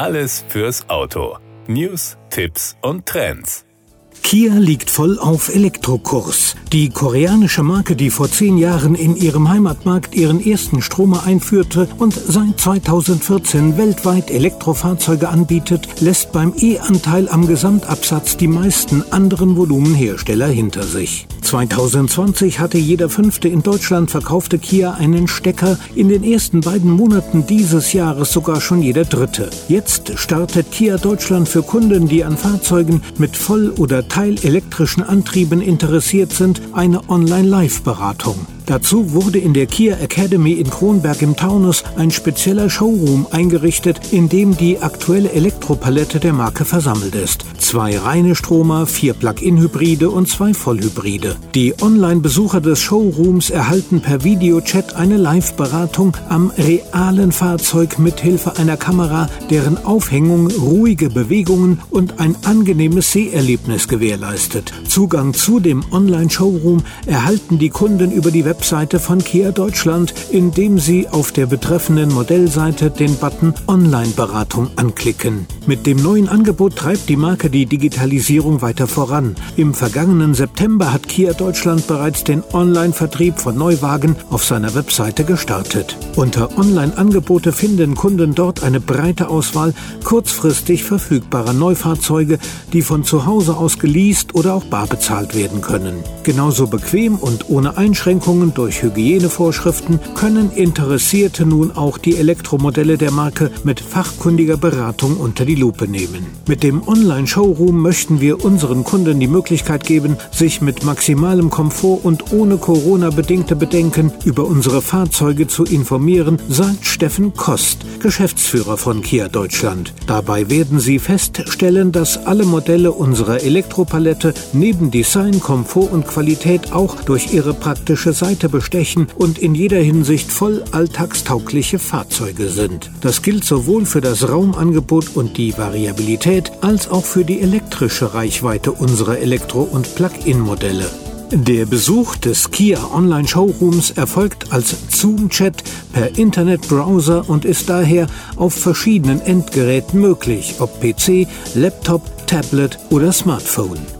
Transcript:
Alles fürs Auto. News, Tipps und Trends. Kia liegt voll auf Elektrokurs. Die koreanische Marke, die vor zehn Jahren in ihrem Heimatmarkt ihren ersten Stromer einführte und seit 2014 weltweit Elektrofahrzeuge anbietet, lässt beim E-Anteil am Gesamtabsatz die meisten anderen Volumenhersteller hinter sich. 2020 hatte jeder fünfte in Deutschland verkaufte Kia einen Stecker, in den ersten beiden Monaten dieses Jahres sogar schon jeder dritte. Jetzt startet Kia Deutschland für Kunden, die an Fahrzeugen mit Voll- oder teilelektrischen Antrieben interessiert sind, eine Online-Live-Beratung. Dazu wurde in der Kia Academy in Kronberg im Taunus ein spezieller Showroom eingerichtet, in dem die aktuelle Elektropalette der Marke versammelt ist. Zwei reine Stromer, vier Plug-in-Hybride und zwei Vollhybride. Die Online-Besucher des Showrooms erhalten per Videochat eine Live-Beratung am realen Fahrzeug mit Hilfe einer Kamera, deren Aufhängung ruhige Bewegungen und ein angenehmes Seherlebnis gewährleistet. Zugang zu dem Online-Showroom erhalten die Kunden über die Website Webseite von Kia Deutschland, indem Sie auf der betreffenden Modellseite den Button Online-Beratung anklicken. Mit dem neuen Angebot treibt die Marke die Digitalisierung weiter voran. Im vergangenen September hat Kia Deutschland bereits den Online-Vertrieb von Neuwagen auf seiner Webseite gestartet. Unter Online-Angebote finden Kunden dort eine breite Auswahl kurzfristig verfügbarer Neufahrzeuge, die von zu Hause aus geleast oder auch bar bezahlt werden können. Genauso bequem und ohne Einschränkungen und durch Hygienevorschriften können Interessierte nun auch die Elektromodelle der Marke mit fachkundiger Beratung unter die Lupe nehmen. Mit dem Online-Showroom möchten wir unseren Kunden die Möglichkeit geben, sich mit maximalem Komfort und ohne Corona-bedingte Bedenken über unsere Fahrzeuge zu informieren, sagt Steffen Kost, Geschäftsführer von Kia Deutschland. Dabei werden Sie feststellen, dass alle Modelle unserer Elektropalette neben Design, Komfort und Qualität auch durch ihre praktische Seite Seite bestechen und in jeder Hinsicht voll alltagstaugliche Fahrzeuge sind. Das gilt sowohl für das Raumangebot und die Variabilität als auch für die elektrische Reichweite unserer Elektro- und Plug-in-Modelle. Der Besuch des Kia Online Showrooms erfolgt als Zoom-Chat per Internetbrowser und ist daher auf verschiedenen Endgeräten möglich, ob PC, Laptop, Tablet oder Smartphone.